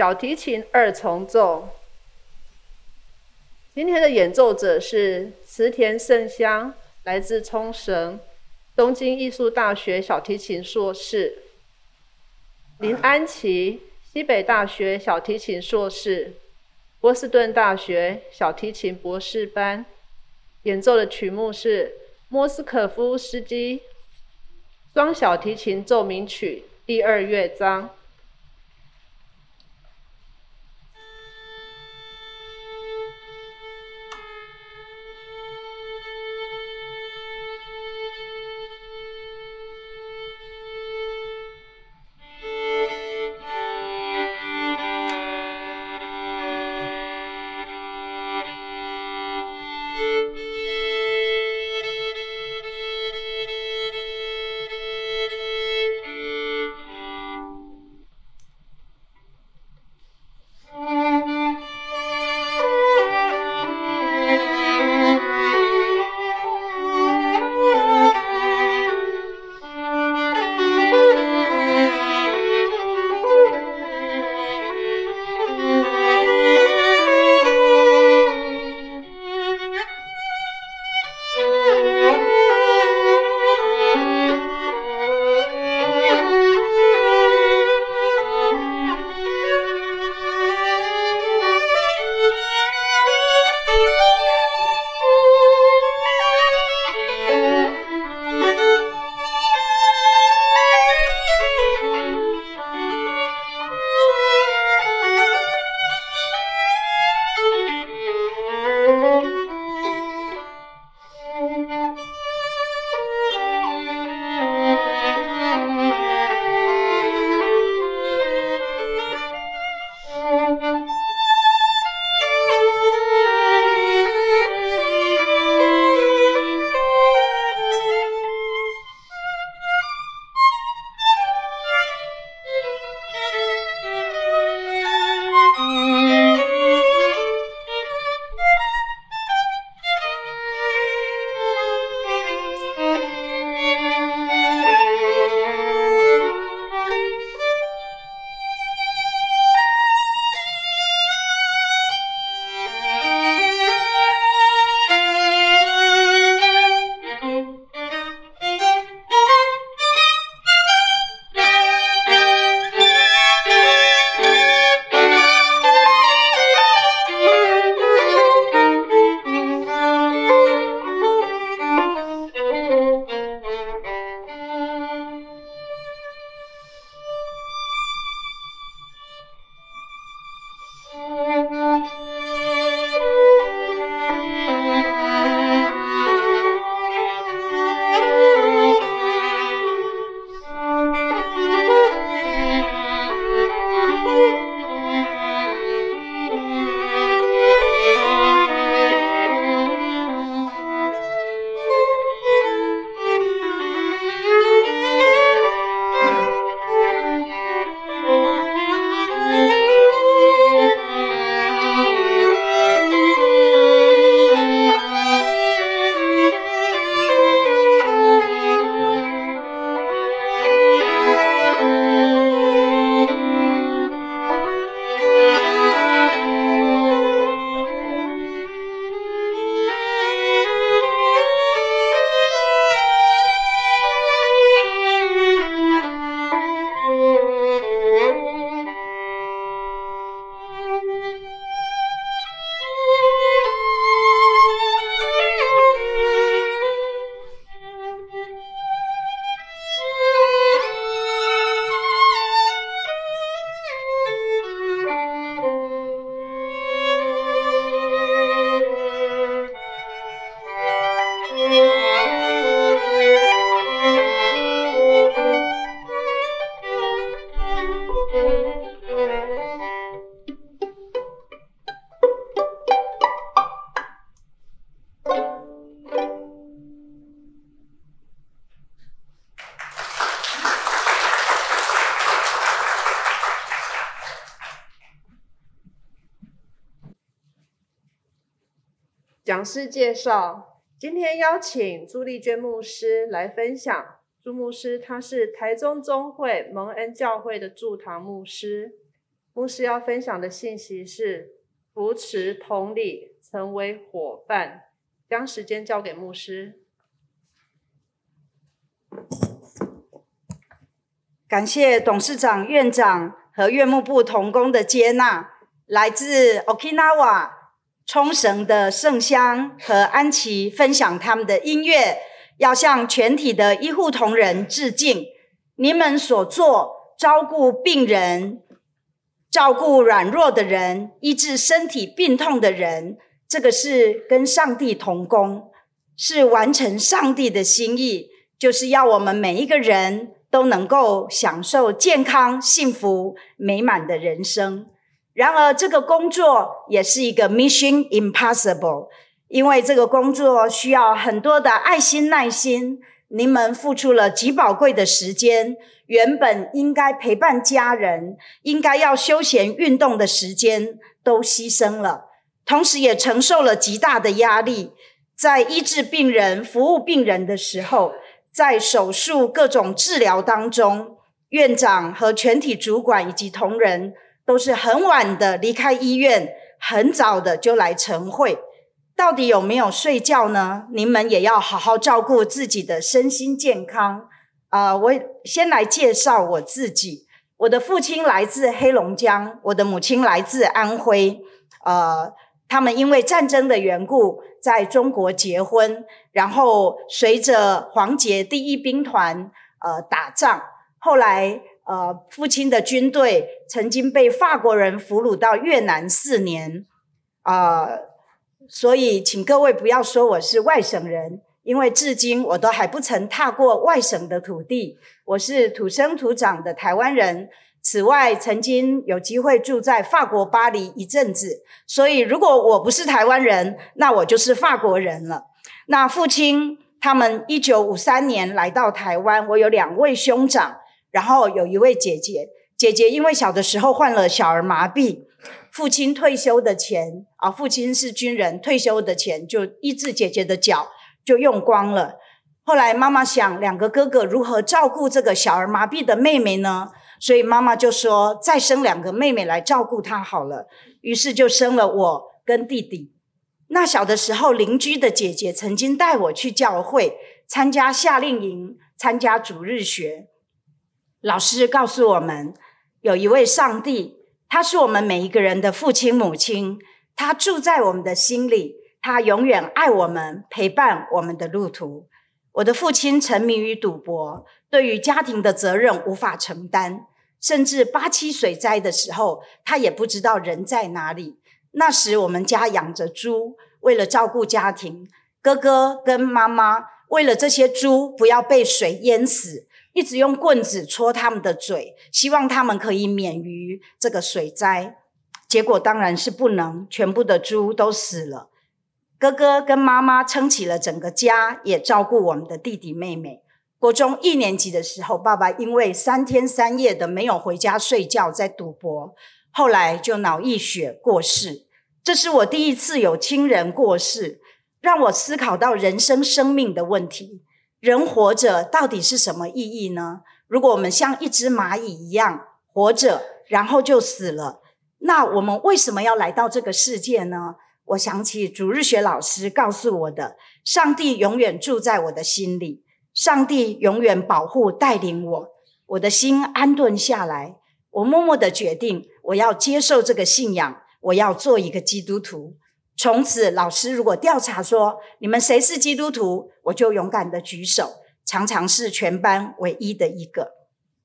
小提琴二重奏。今天的演奏者是池田胜香，来自冲绳，东京艺术大学小提琴硕士；林安琪，西北大学小提琴硕士，波士顿大学小提琴博士班。演奏的曲目是莫斯科夫斯基双小提琴奏鸣曲第二乐章。讲师介绍：今天邀请朱丽娟牧师来分享。朱牧师他是台中中会蒙恩教会的驻堂牧师，牧师要分享的信息是扶持同理，成为伙伴。将时间交给牧师。感谢董事长、院长和院牧部同工的接纳。来自 Okinawa 冲绳的圣香和安琪分享他们的音乐，要向全体的医护同仁致敬。你们所做照顾病人、照顾软弱的人、医治身体病痛的人，这个是跟上帝同工，是完成上帝的心意，就是要我们每一个人都能够享受健康、幸福、美满的人生。然而，这个工作也是一个 mission impossible，因为这个工作需要很多的爱心、耐心。你们付出了极宝贵的时间，原本应该陪伴家人、应该要休闲运动的时间都牺牲了，同时也承受了极大的压力。在医治病人、服务病人的时候，在手术各种治疗当中，院长和全体主管以及同仁。都是很晚的离开医院，很早的就来晨会。到底有没有睡觉呢？你们也要好好照顾自己的身心健康。啊、呃，我先来介绍我自己。我的父亲来自黑龙江，我的母亲来自安徽。呃，他们因为战争的缘故，在中国结婚，然后随着黄杰第一兵团呃打仗，后来。呃，父亲的军队曾经被法国人俘虏到越南四年，啊、所以请各位不要说我是外省人，因为至今我都还不曾踏过外省的土地。我是土生土长的台湾人，此外曾经有机会住在法国巴黎一阵子，所以如果我不是台湾人，那我就是法国人了。那父亲他们一九五三年来到台湾，我有两位兄长。然后有一位姐姐，姐姐因为小的时候患了小儿麻痹，父亲退休的钱啊，父亲是军人，退休的钱就医治姐姐的脚就用光了。后来妈妈想，两个哥哥如何照顾这个小儿麻痹的妹妹呢？所以妈妈就说，再生两个妹妹来照顾她好了。于是就生了我跟弟弟。那小的时候，邻居的姐姐曾经带我去教会参加夏令营，参加主日学。老师告诉我们，有一位上帝，他是我们每一个人的父亲母亲，他住在我们的心里，他永远爱我们，陪伴我们的路途。我的父亲沉迷于赌博，对于家庭的责任无法承担，甚至八七水灾的时候，他也不知道人在哪里。那时我们家养着猪，为了照顾家庭，哥哥跟妈妈为了这些猪不要被水淹死。一直用棍子戳他们的嘴，希望他们可以免于这个水灾。结果当然是不能，全部的猪都死了。哥哥跟妈妈撑起了整个家，也照顾我们的弟弟妹妹。国中一年级的时候，爸爸因为三天三夜的没有回家睡觉，在赌博，后来就脑溢血过世。这是我第一次有亲人过世，让我思考到人生生命的问题。人活着到底是什么意义呢？如果我们像一只蚂蚁一样活着，然后就死了，那我们为什么要来到这个世界呢？我想起主日学老师告诉我的：上帝永远住在我的心里，上帝永远保护带领我。我的心安顿下来，我默默的决定，我要接受这个信仰，我要做一个基督徒。从此，老师如果调查说你们谁是基督徒，我就勇敢的举手，常常是全班唯一的一个。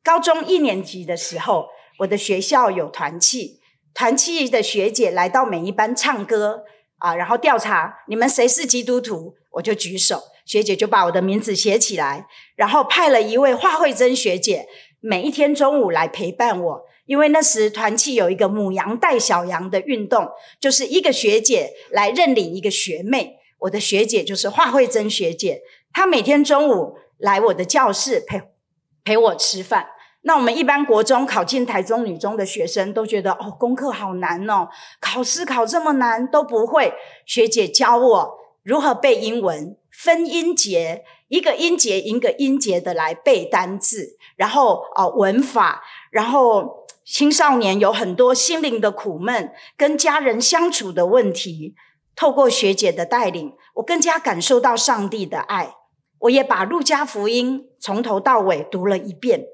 高中一年级的时候，我的学校有团契，团契的学姐来到每一班唱歌啊，然后调查你们谁是基督徒，我就举手，学姐就把我的名字写起来，然后派了一位华慧珍学姐，每一天中午来陪伴我。因为那时团契有一个母羊带小羊的运动，就是一个学姐来认领一个学妹。我的学姐就是华慧珍学姐，她每天中午来我的教室陪陪我吃饭。那我们一般国中考进台中女中的学生都觉得哦，功课好难哦，考试考这么难都不会。学姐教我如何背英文，分音节，一个音节一个音节的来背单字，然后哦文法，然后。青少年有很多心灵的苦闷，跟家人相处的问题。透过学姐的带领，我更加感受到上帝的爱。我也把路加福音从头到尾读了一遍。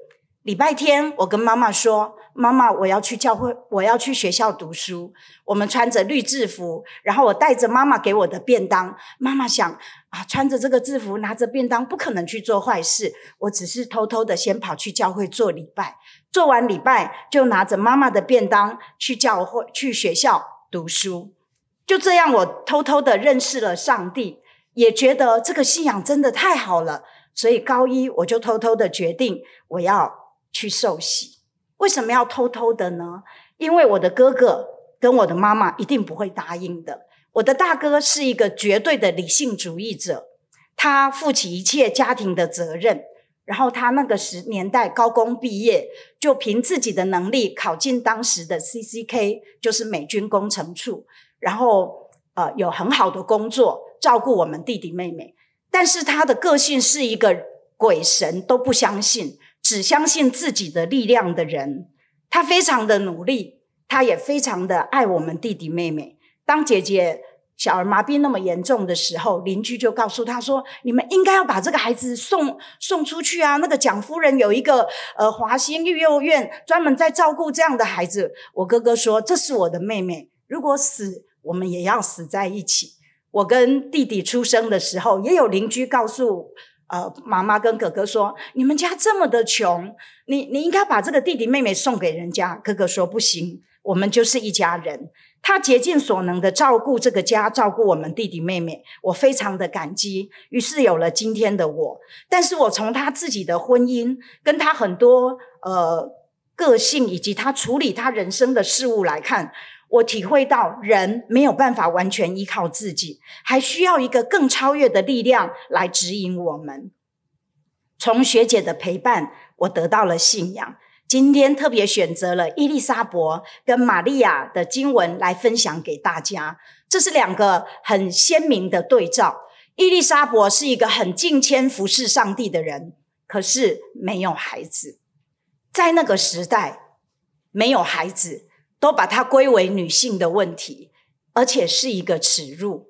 礼拜天，我跟妈妈说：“妈妈，我要去教会，我要去学校读书。”我们穿着绿制服，然后我带着妈妈给我的便当。妈妈想啊，穿着这个制服，拿着便当，不可能去做坏事。我只是偷偷的先跑去教会做礼拜，做完礼拜就拿着妈妈的便当去教会、去学校读书。就这样，我偷偷的认识了上帝，也觉得这个信仰真的太好了。所以高一我就偷偷的决定我要去受洗。为什么要偷偷的呢？因为我的哥哥跟我的妈妈一定不会答应的。我的大哥是一个绝对的理性主义者，他负起一切家庭的责任。然后他那个时年代高工毕业，就凭自己的能力考进当时的 CCK，就是美军工程处。然后，呃，有很好的工作，照顾我们弟弟妹妹。但是他的个性是一个鬼神都不相信，只相信自己的力量的人。他非常的努力，他也非常的爱我们弟弟妹妹。当姐姐小儿麻痹那么严重的时候，邻居就告诉他说：“你们应该要把这个孩子送送出去啊！那个蒋夫人有一个呃华兴育幼院，专门在照顾这样的孩子。”我哥哥说：“这是我的妹妹，如果死。”我们也要死在一起。我跟弟弟出生的时候，也有邻居告诉呃妈妈跟哥哥说：“你们家这么的穷，你你应该把这个弟弟妹妹送给人家。”哥哥说：“不行，我们就是一家人。”他竭尽所能的照顾这个家，照顾我们弟弟妹妹，我非常的感激。于是有了今天的我。但是我从他自己的婚姻，跟他很多呃个性，以及他处理他人生的事物来看。我体会到，人没有办法完全依靠自己，还需要一个更超越的力量来指引我们。从学姐的陪伴，我得到了信仰。今天特别选择了伊丽莎伯跟玛利亚的经文来分享给大家。这是两个很鲜明的对照。伊丽莎伯是一个很敬虔服侍上帝的人，可是没有孩子。在那个时代，没有孩子。都把它归为女性的问题，而且是一个耻辱。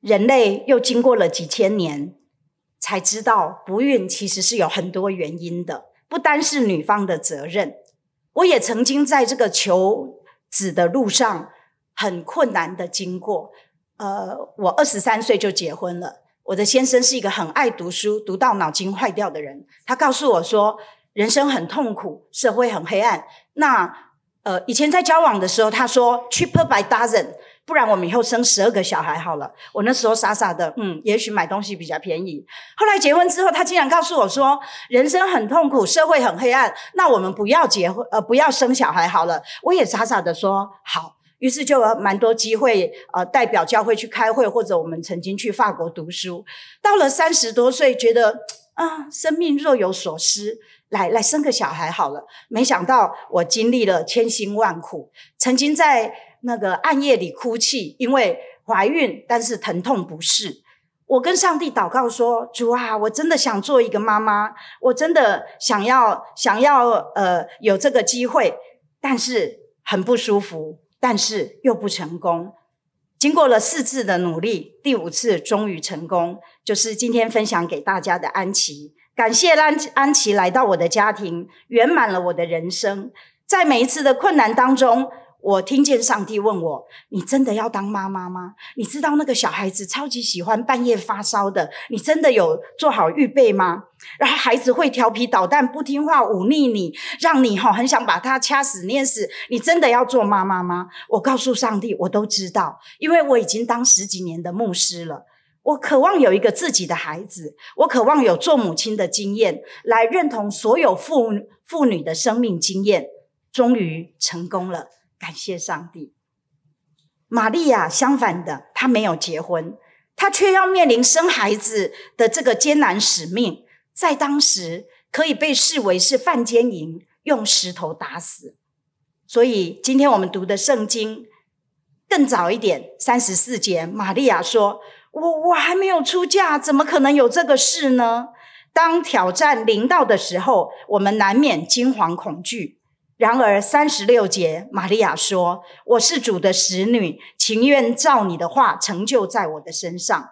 人类又经过了几千年，才知道不孕其实是有很多原因的，不单是女方的责任。我也曾经在这个求子的路上很困难的经过。呃，我二十三岁就结婚了，我的先生是一个很爱读书、读到脑筋坏掉的人。他告诉我说，人生很痛苦，社会很黑暗。那呃，以前在交往的时候，他说 cheaper by dozen，不然我们以后生十二个小孩好了。我那时候傻傻的，嗯，也许买东西比较便宜。后来结婚之后，他竟然告诉我说，人生很痛苦，社会很黑暗，那我们不要结婚，呃，不要生小孩好了。我也傻傻的说好，于是就有蛮多机会，呃，代表教会去开会，或者我们曾经去法国读书。到了三十多岁，觉得啊，生命若有所失。来来生个小孩好了，没想到我经历了千辛万苦，曾经在那个暗夜里哭泣，因为怀孕，但是疼痛不适。我跟上帝祷告说：“主啊，我真的想做一个妈妈，我真的想要想要呃有这个机会，但是很不舒服，但是又不成功。经过了四次的努力，第五次终于成功，就是今天分享给大家的安琪。”感谢安安琪来到我的家庭，圆满了我的人生。在每一次的困难当中，我听见上帝问我：“你真的要当妈妈吗？你知道那个小孩子超级喜欢半夜发烧的，你真的有做好预备吗？然后孩子会调皮捣蛋、不听话、忤逆你，让你哈很想把他掐死、捏死。你真的要做妈妈吗？”我告诉上帝，我都知道，因为我已经当十几年的牧师了。我渴望有一个自己的孩子，我渴望有做母亲的经验，来认同所有妇妇女的生命经验。终于成功了，感谢上帝。玛利亚相反的，她没有结婚，她却要面临生孩子的这个艰难使命，在当时可以被视为是犯奸淫，用石头打死。所以今天我们读的圣经更早一点，三十四节，玛利亚说。我我还没有出嫁，怎么可能有这个事呢？当挑战临到的时候，我们难免惊惶恐惧。然而三十六节，玛利亚说：“我是主的使女，情愿照你的话成就在我的身上。”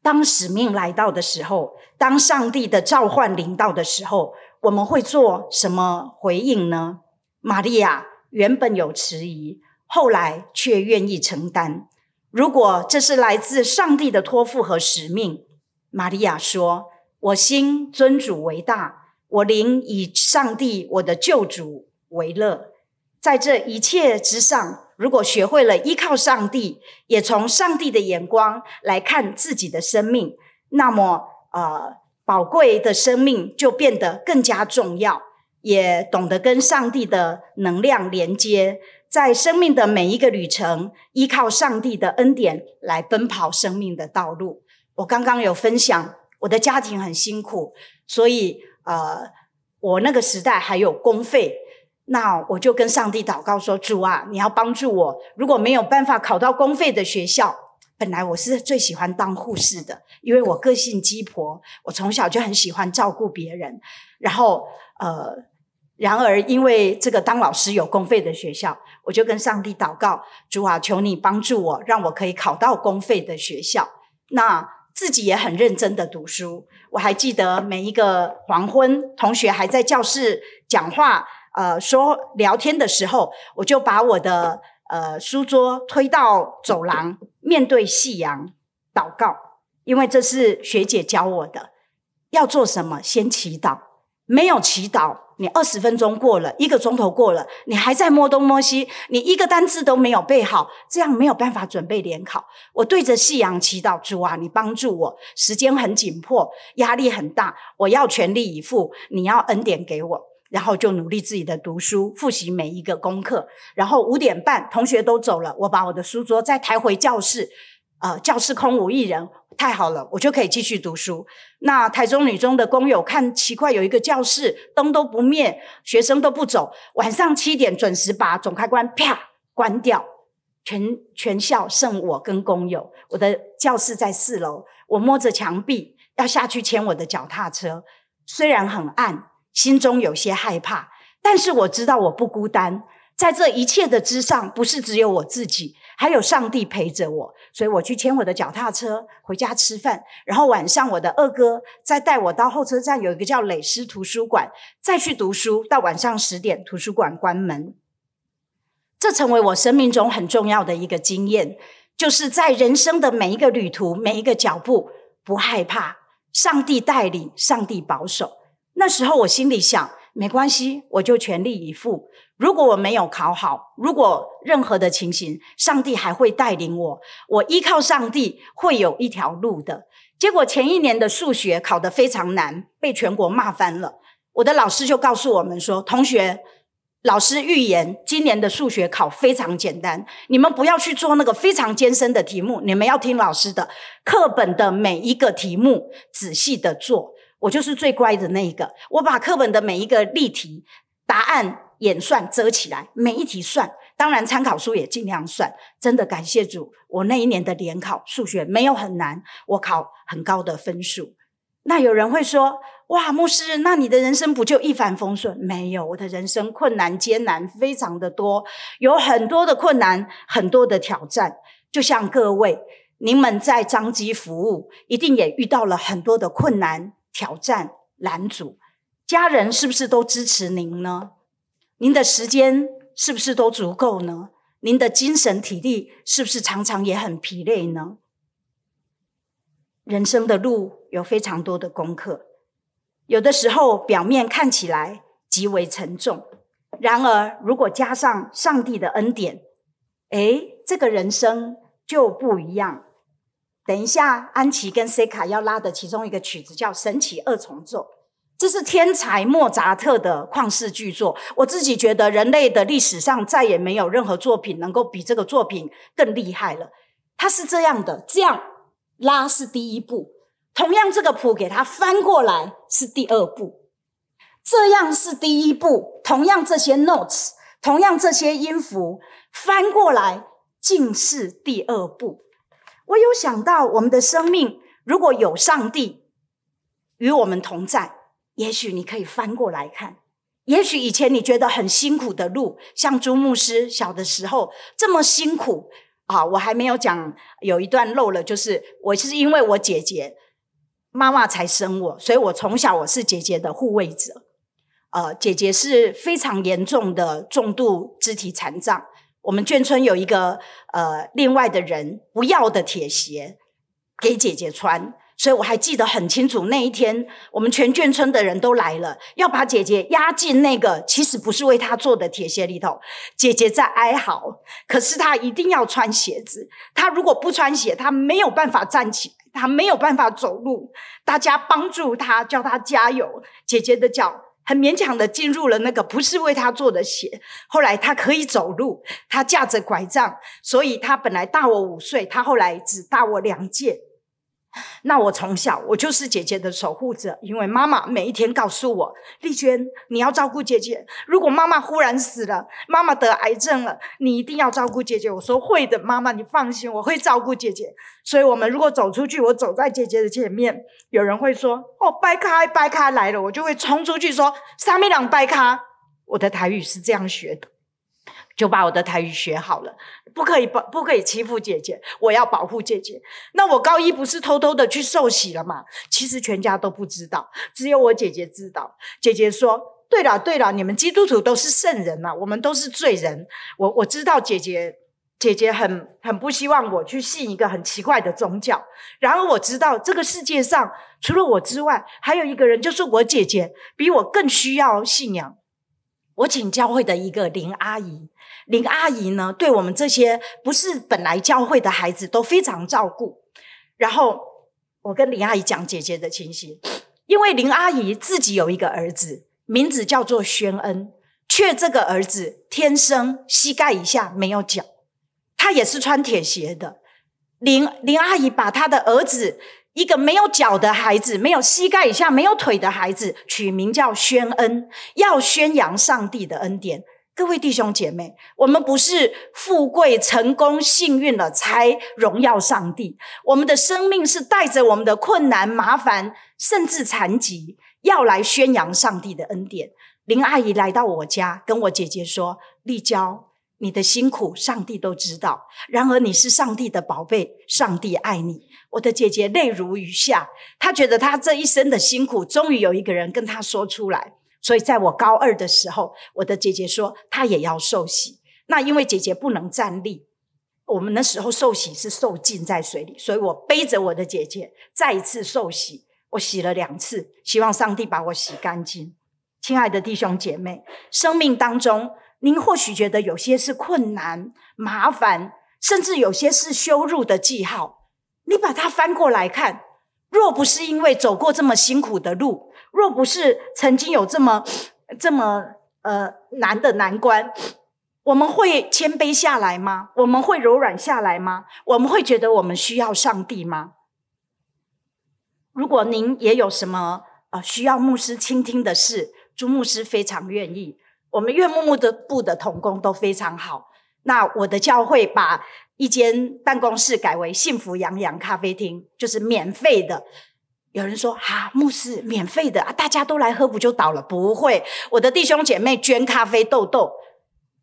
当使命来到的时候，当上帝的召唤临到的时候，我们会做什么回应呢？玛利亚原本有迟疑，后来却愿意承担。如果这是来自上帝的托付和使命，玛利亚说：“我心尊主为大。”我灵以上帝我的救主为乐，在这一切之上，如果学会了依靠上帝，也从上帝的眼光来看自己的生命，那么呃，宝贵的生命就变得更加重要，也懂得跟上帝的能量连接，在生命的每一个旅程，依靠上帝的恩典来奔跑生命的道路。我刚刚有分享，我的家庭很辛苦，所以。呃，我那个时代还有公费，那我就跟上帝祷告说：“主啊，你要帮助我。如果没有办法考到公费的学校，本来我是最喜欢当护士的，因为我个性鸡婆，我从小就很喜欢照顾别人。然后，呃，然而因为这个当老师有公费的学校，我就跟上帝祷告：主啊，求你帮助我，让我可以考到公费的学校。那自己也很认真的读书。”我还记得每一个黄昏，同学还在教室讲话，呃，说聊天的时候，我就把我的呃书桌推到走廊，面对夕阳祷告，因为这是学姐教我的，要做什么？先祈祷，没有祈祷。你二十分钟过了，一个钟头过了，你还在摸东摸西，你一个单字都没有背好，这样没有办法准备联考。我对着夕阳祈祷，主啊，你帮助我，时间很紧迫，压力很大，我要全力以赴，你要恩典给我，然后就努力自己的读书，复习每一个功课。然后五点半，同学都走了，我把我的书桌再抬回教室，呃，教室空无一人。太好了，我就可以继续读书。那台中女中的工友看奇怪，有一个教室灯都不灭，学生都不走，晚上七点准时把总开关啪关掉，全全校剩我跟工友。我的教室在四楼，我摸着墙壁要下去牵我的脚踏车，虽然很暗，心中有些害怕，但是我知道我不孤单，在这一切的之上，不是只有我自己。还有上帝陪着我，所以我去牵我的脚踏车回家吃饭，然后晚上我的二哥再带我到候车站，有一个叫磊狮图书馆，再去读书，到晚上十点图书馆关门。这成为我生命中很重要的一个经验，就是在人生的每一个旅途、每一个脚步，不害怕，上帝带领，上帝保守。那时候我心里想，没关系，我就全力以赴。如果我没有考好，如果任何的情形，上帝还会带领我。我依靠上帝，会有一条路的。结果前一年的数学考得非常难，被全国骂翻了。我的老师就告诉我们说：“同学，老师预言今年的数学考非常简单，你们不要去做那个非常艰深的题目，你们要听老师的，课本的每一个题目仔细的做。”我就是最乖的那一个，我把课本的每一个例题答案。演算遮起来，每一题算，当然参考书也尽量算。真的感谢主，我那一年的联考数学没有很难，我考很高的分数。那有人会说：“哇，牧师，那你的人生不就一帆风顺？”没有，我的人生困难艰难非常的多，有很多的困难，很多的挑战。就像各位，你们在彰基服务，一定也遇到了很多的困难、挑战、拦阻。家人是不是都支持您呢？您的时间是不是都足够呢？您的精神体力是不是常常也很疲累呢？人生的路有非常多的功课，有的时候表面看起来极为沉重，然而如果加上上帝的恩典，诶，这个人生就不一样。等一下，安琪跟塞卡要拉的其中一个曲子叫《神奇二重奏》。这是天才莫扎特的旷世巨作，我自己觉得人类的历史上再也没有任何作品能够比这个作品更厉害了。它是这样的，这样拉是第一步，同样这个谱给它翻过来是第二步，这样是第一步，同样这些 notes，同样这些音符翻过来竟是第二步。我有想到我们的生命如果有上帝。与我们同在。也许你可以翻过来看，也许以前你觉得很辛苦的路，像朱牧师小的时候这么辛苦啊！我还没有讲，有一段漏了，就是我是因为我姐姐妈妈才生我，所以我从小我是姐姐的护卫者。呃，姐姐是非常严重的重度肢体残障，我们眷村有一个呃另外的人不要的铁鞋给姐姐穿。所以我还记得很清楚，那一天我们全眷村的人都来了，要把姐姐压进那个其实不是为她做的铁鞋里头。姐姐在哀嚎，可是她一定要穿鞋子。她如果不穿鞋，她没有办法站起来，她没有办法走路。大家帮助她，叫她加油。姐姐的脚很勉强的进入了那个不是为他做的鞋。后来他可以走路，他架着拐杖，所以他本来大我五岁，他后来只大我两届。那我从小我就是姐姐的守护者，因为妈妈每一天告诉我：“丽娟，你要照顾姐姐。如果妈妈忽然死了，妈妈得癌症了，你一定要照顾姐姐。”我说：“会的，妈妈，你放心，我会照顾姐姐。”所以，我们如果走出去，我走在姐姐的前面，有人会说：“哦，掰开，掰开来了。”我就会冲出去说：“三米两掰开。”我的台语是这样学的。就把我的台语学好了，不可以不不可以欺负姐姐，我要保护姐姐。那我高一不是偷偷的去受洗了吗？其实全家都不知道，只有我姐姐知道。姐姐说：“对了对了，你们基督徒都是圣人呐，我们都是罪人。”我我知道姐姐姐姐很很不希望我去信一个很奇怪的宗教。然而我知道这个世界上除了我之外，还有一个人，就是我姐姐，比我更需要信仰。我请教会的一个林阿姨，林阿姨呢，对我们这些不是本来教会的孩子都非常照顾。然后我跟林阿姨讲姐姐的情形，因为林阿姨自己有一个儿子，名字叫做宣恩，却这个儿子天生膝盖以下没有脚，他也是穿铁鞋的。林林阿姨把他的儿子。一个没有脚的孩子，没有膝盖以下、没有腿的孩子，取名叫宣恩，要宣扬上帝的恩典。各位弟兄姐妹，我们不是富贵、成功、幸运了才荣耀上帝，我们的生命是带着我们的困难、麻烦，甚至残疾，要来宣扬上帝的恩典。林阿姨来到我家，跟我姐姐说：“丽娇，你的辛苦，上帝都知道。然而你是上帝的宝贝，上帝爱你。”我的姐姐泪如雨下，她觉得她这一生的辛苦，终于有一个人跟她说出来。所以在我高二的时候，我的姐姐说她也要受洗。那因为姐姐不能站立，我们那时候受洗是受浸在水里，所以我背着我的姐姐再一次受洗。我洗了两次，希望上帝把我洗干净。亲爱的弟兄姐妹，生命当中，您或许觉得有些是困难、麻烦，甚至有些是羞辱的记号。你把它翻过来看，若不是因为走过这么辛苦的路，若不是曾经有这么这么呃难的难关，我们会谦卑下来吗？我们会柔软下来吗？我们会觉得我们需要上帝吗？如果您也有什么呃需要牧师倾听的事，朱牧师非常愿意。我们院牧牧的部的同工都非常好。那我的教会把一间办公室改为幸福洋洋咖啡厅，就是免费的。有人说：“、啊，牧师，免费的啊，大家都来喝不就倒了？”不会，我的弟兄姐妹捐咖啡豆豆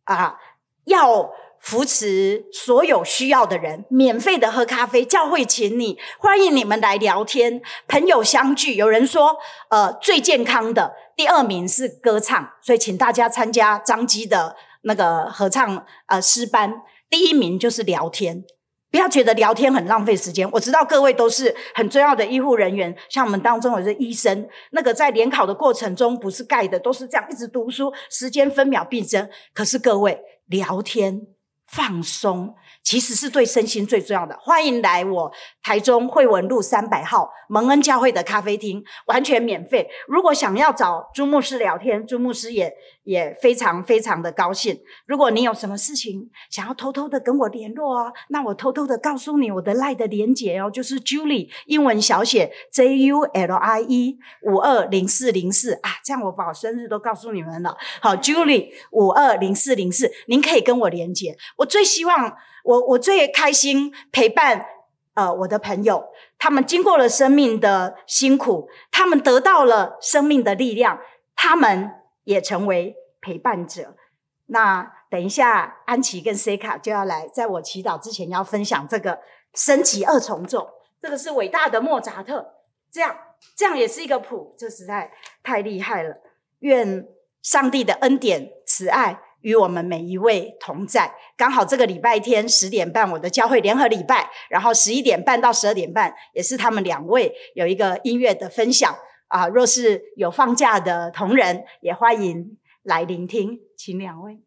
啊，要扶持所有需要的人，免费的喝咖啡。教会请你，欢迎你们来聊天，朋友相聚。有人说：“呃，最健康的第二名是歌唱，所以请大家参加张基的那个合唱呃诗班。”第一名就是聊天，不要觉得聊天很浪费时间。我知道各位都是很重要的医护人员，像我们当中有些医生，那个在联考的过程中不是盖的，都是这样一直读书，时间分秒必争。可是各位聊天放松。其实是对身心最重要的。欢迎来我台中惠文路三百号蒙恩教会的咖啡厅，完全免费。如果想要找朱牧师聊天，朱牧师也也非常非常的高兴。如果你有什么事情想要偷偷的跟我联络哦，那我偷偷的告诉你我的 LINE 的连结哦，就是 Julie 英文小写 J U L I E 五二零四零四啊，这样我把我生日都告诉你们了。好，Julie 五二零四零四，您可以跟我连结。我最希望。我我最开心陪伴呃，我的朋友，他们经过了生命的辛苦，他们得到了生命的力量，他们也成为陪伴者。那等一下，安琪跟塞卡就要来，在我祈祷之前要分享这个升级二重奏，这个是伟大的莫扎特，这样这样也是一个谱，这实在太厉害了。愿上帝的恩典、慈爱。与我们每一位同在。刚好这个礼拜天十点半，我的教会联合礼拜，然后十一点半到十二点半，也是他们两位有一个音乐的分享啊。若是有放假的同仁，也欢迎来聆听，请两位。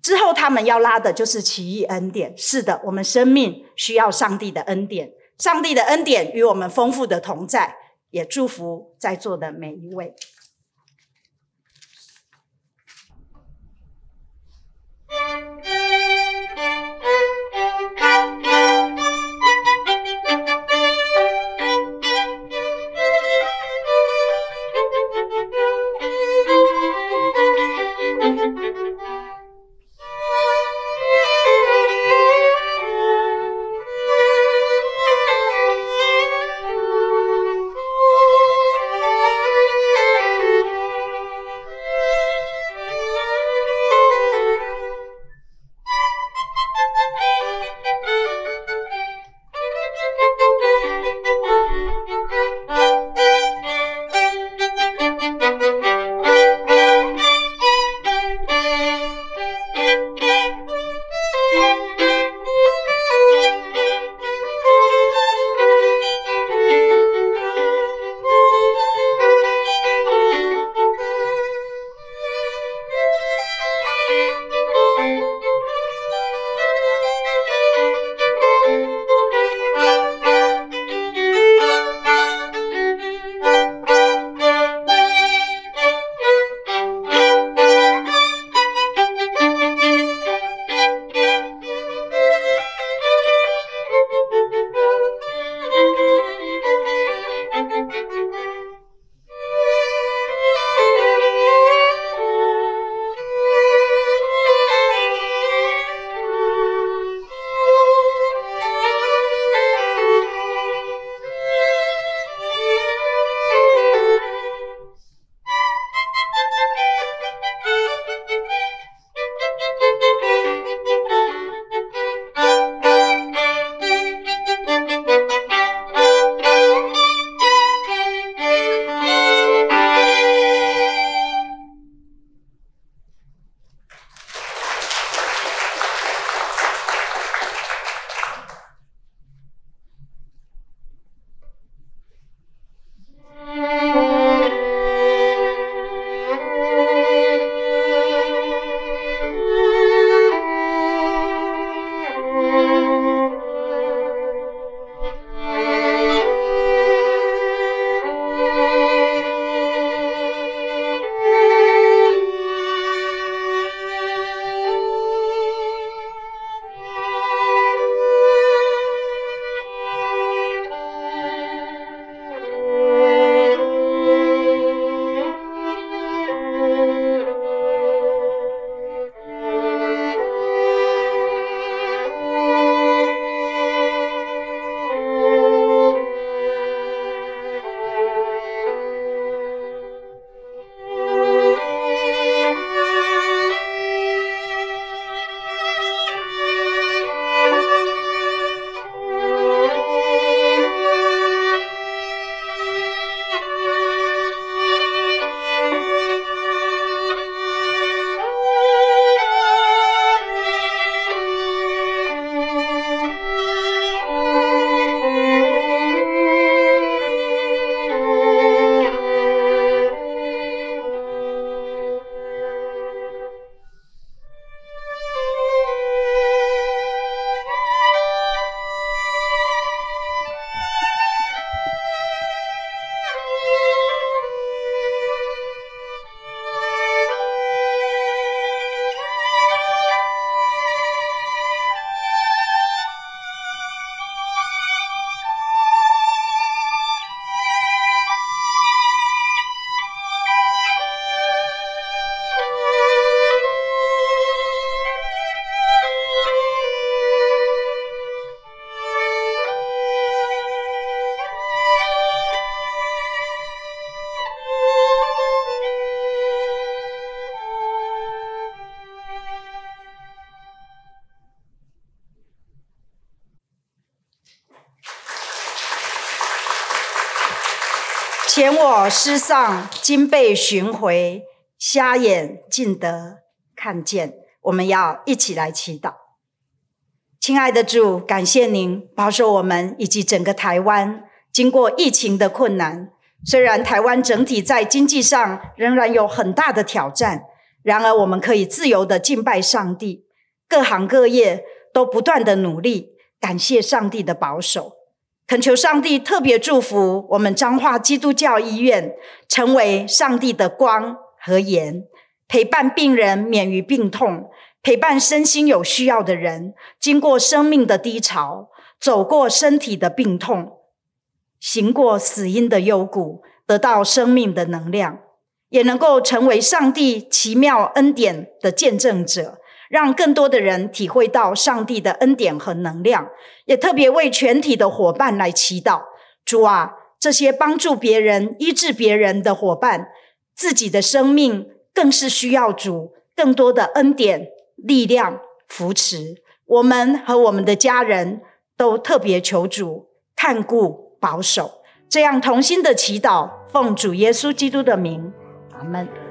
之后他们要拉的就是奇异恩典。是的，我们生命需要上帝的恩典，上帝的恩典与我们丰富的同在，也祝福在座的每一位。前我失丧，今被寻回，瞎眼竟得看见。我们要一起来祈祷。亲爱的主，感谢您保守我们以及整个台湾，经过疫情的困难。虽然台湾整体在经济上仍然有很大的挑战，然而我们可以自由的敬拜上帝，各行各业都不断的努力，感谢上帝的保守。恳求上帝特别祝福我们彰化基督教医院，成为上帝的光和盐，陪伴病人免于病痛，陪伴身心有需要的人，经过生命的低潮，走过身体的病痛，行过死因的幽谷，得到生命的能量，也能够成为上帝奇妙恩典的见证者。让更多的人体会到上帝的恩典和能量，也特别为全体的伙伴来祈祷。主啊，这些帮助别人、医治别人的伙伴，自己的生命更是需要主更多的恩典、力量、扶持。我们和我们的家人都特别求主看顾、保守，这样同心的祈祷，奉主耶稣基督的名，阿门。